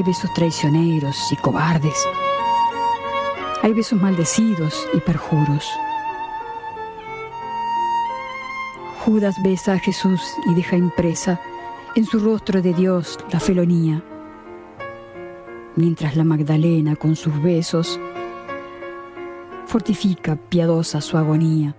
Hay besos traicioneros y cobardes. Hay besos maldecidos y perjuros. Judas besa a Jesús y deja impresa en su rostro de Dios la felonía, mientras la Magdalena con sus besos fortifica piadosa su agonía.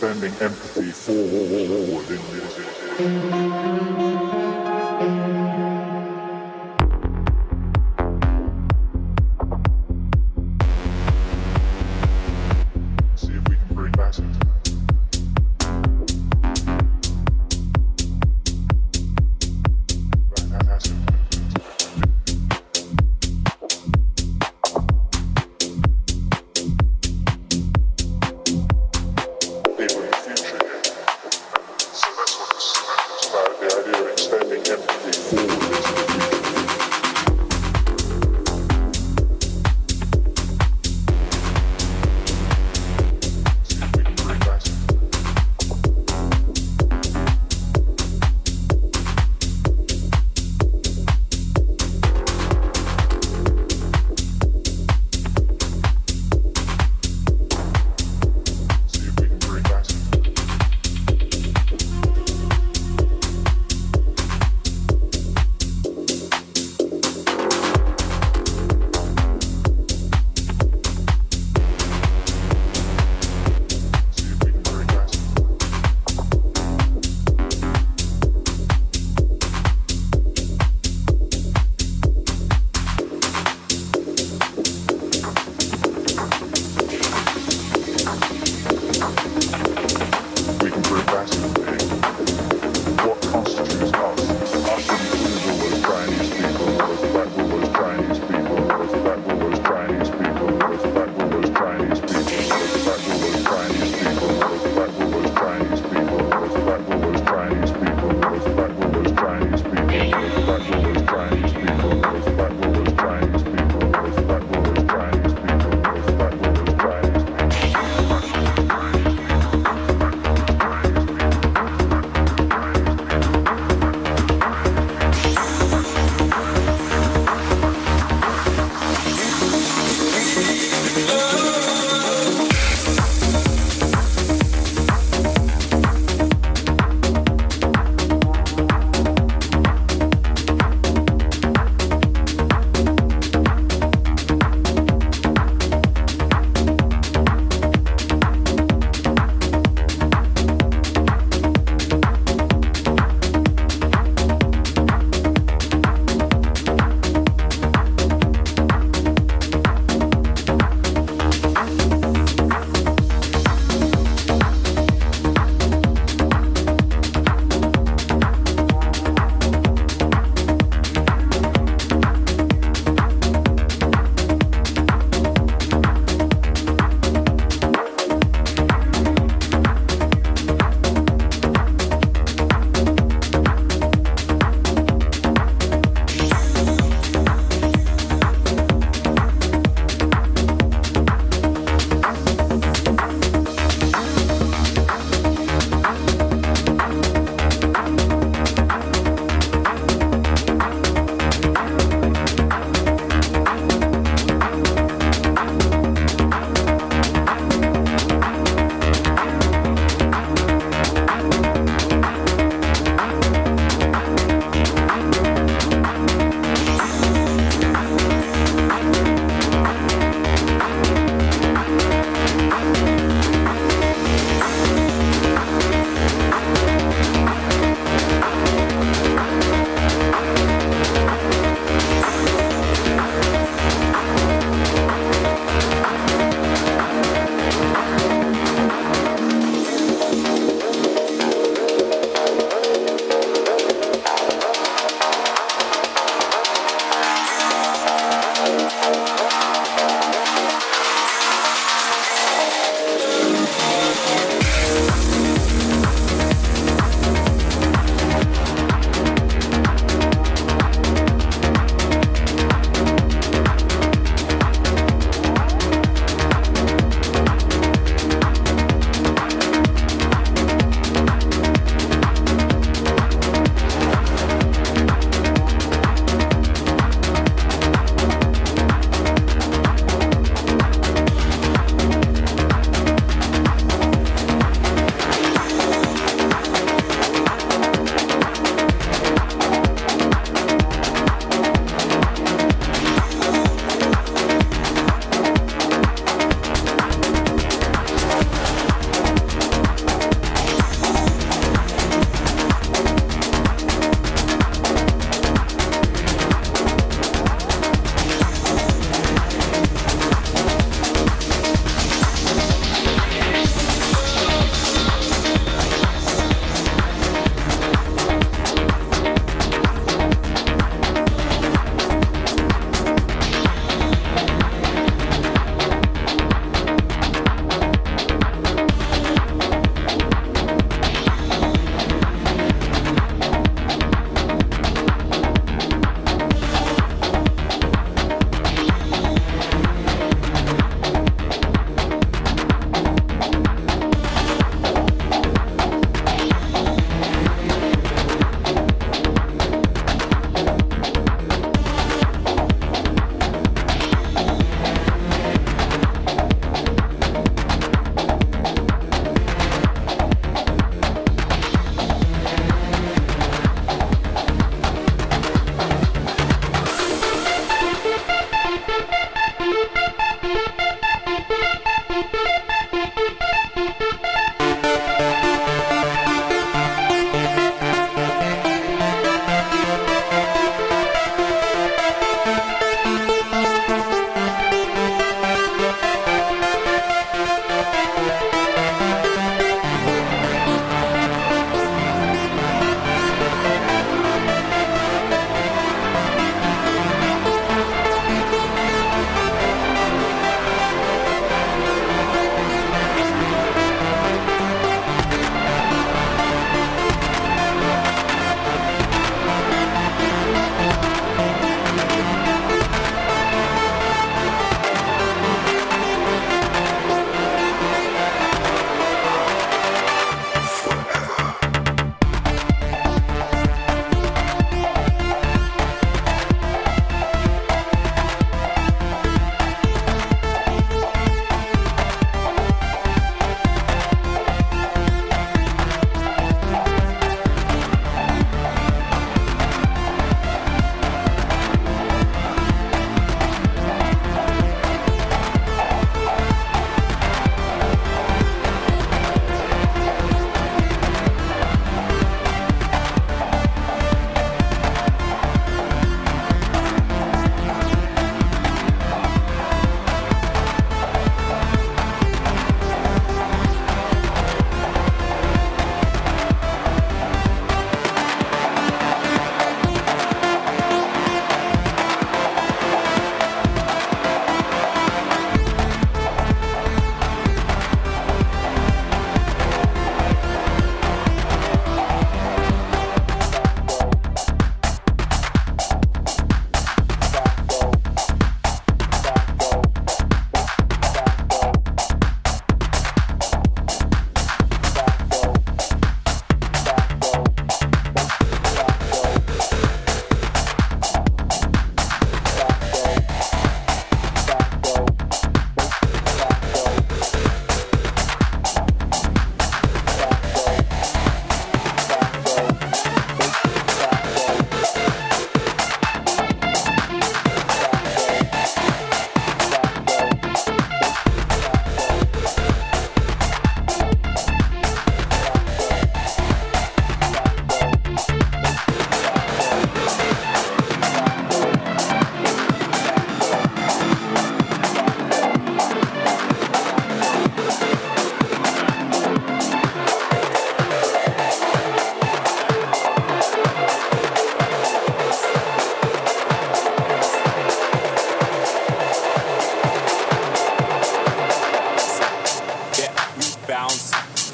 Extending empathy forward in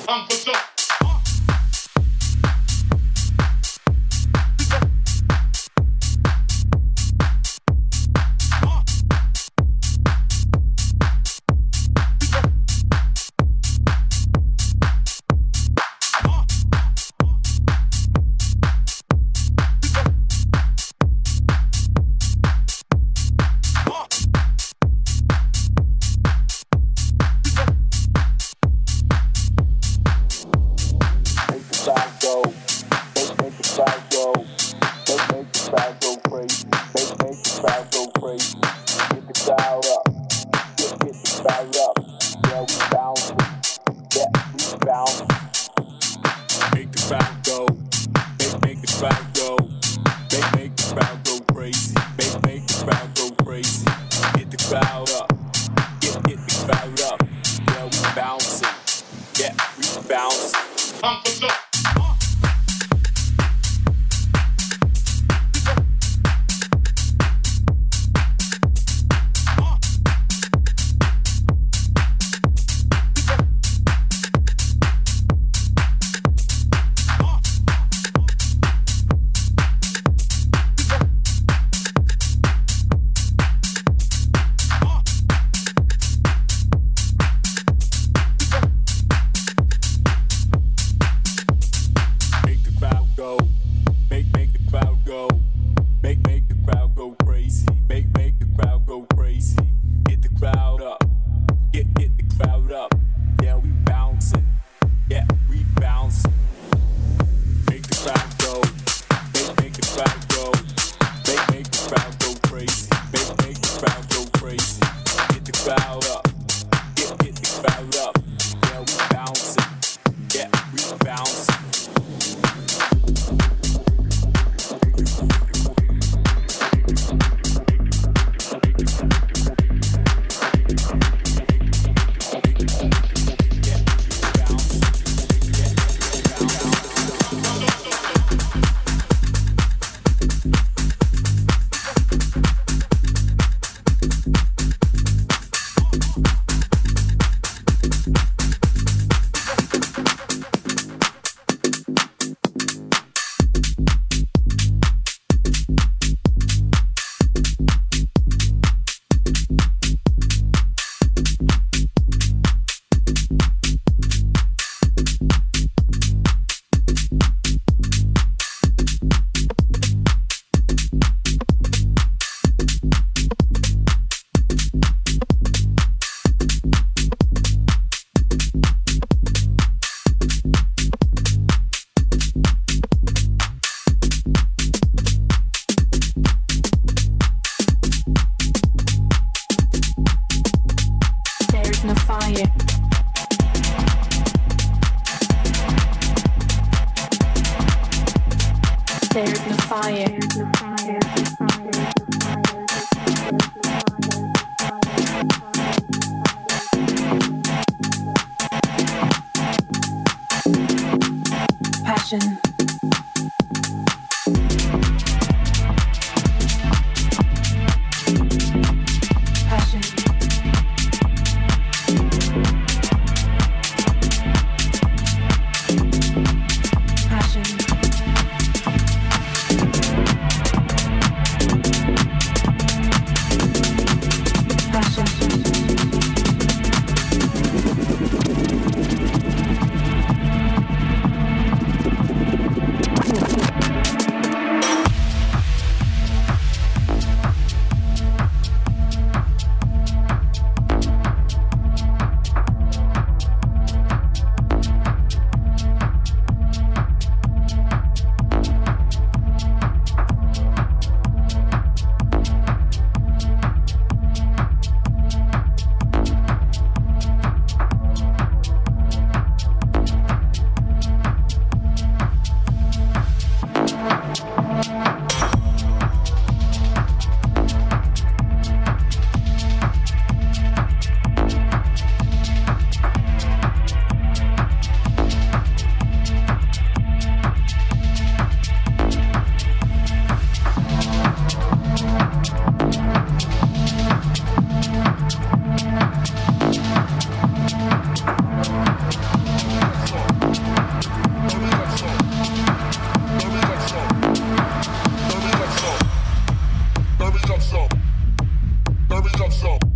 I'm for sure. Stop, stop.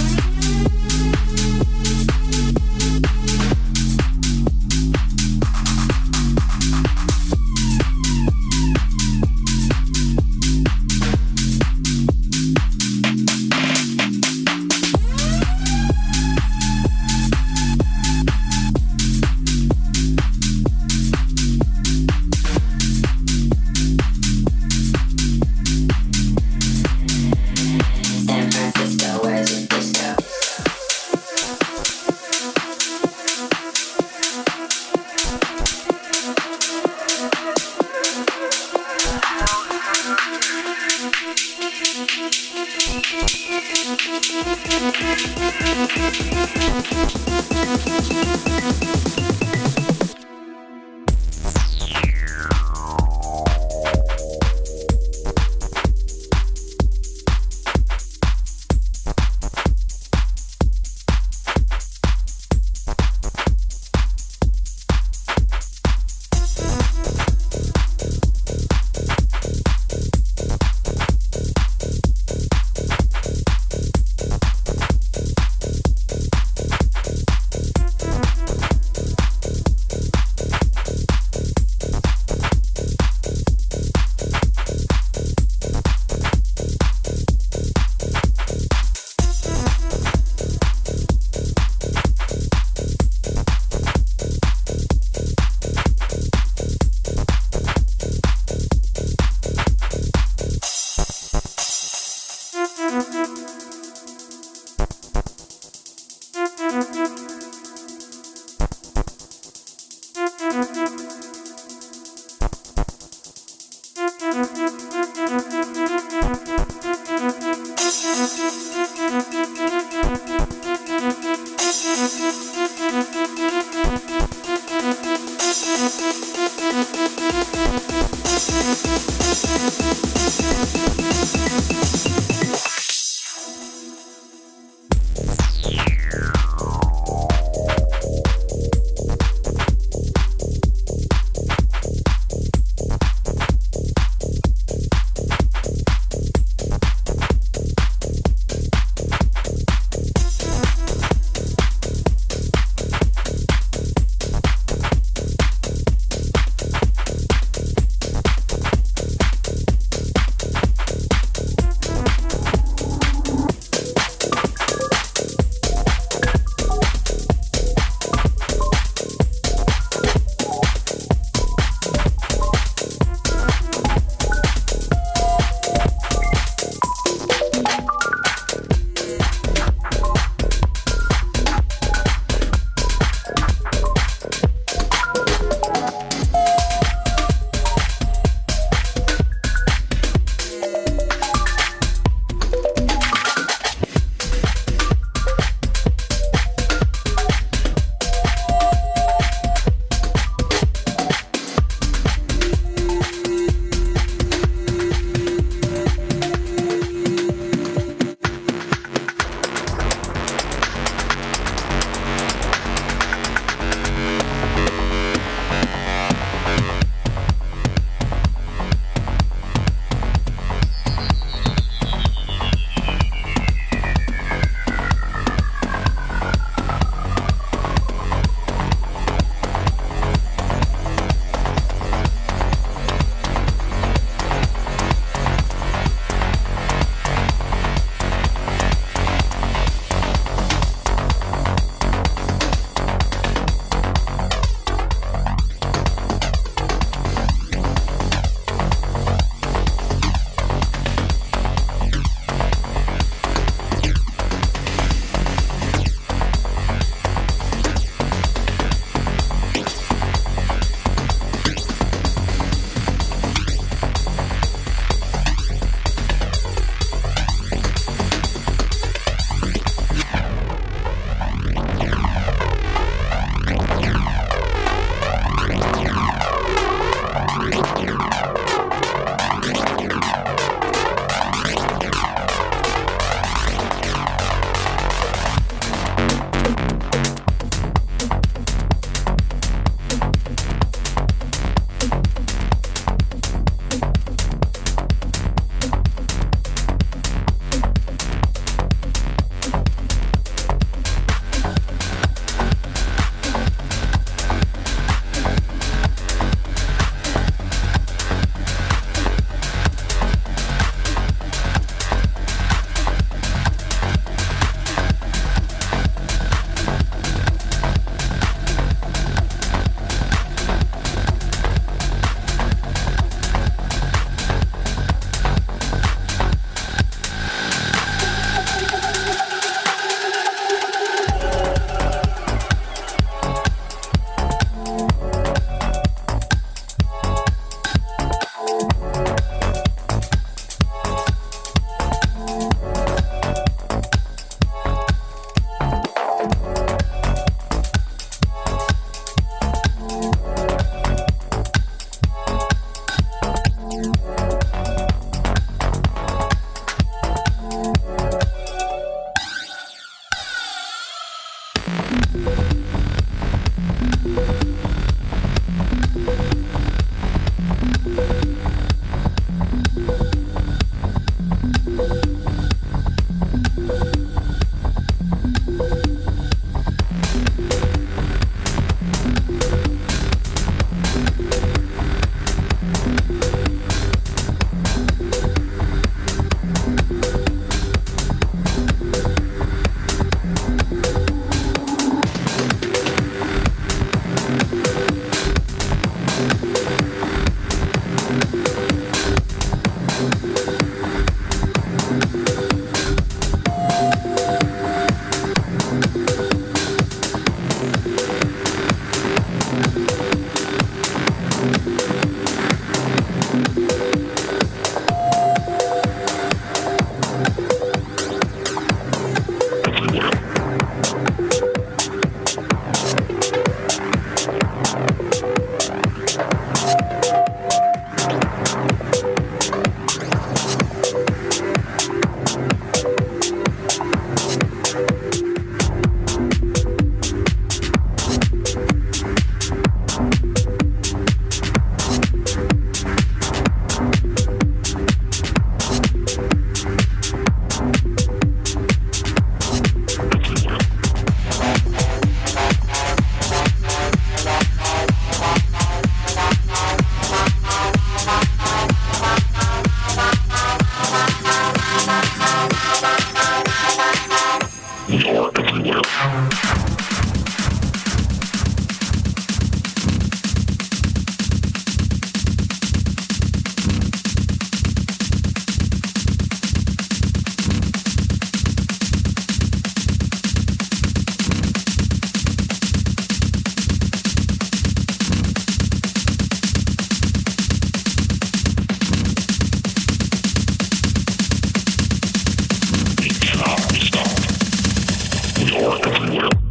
Everywhere.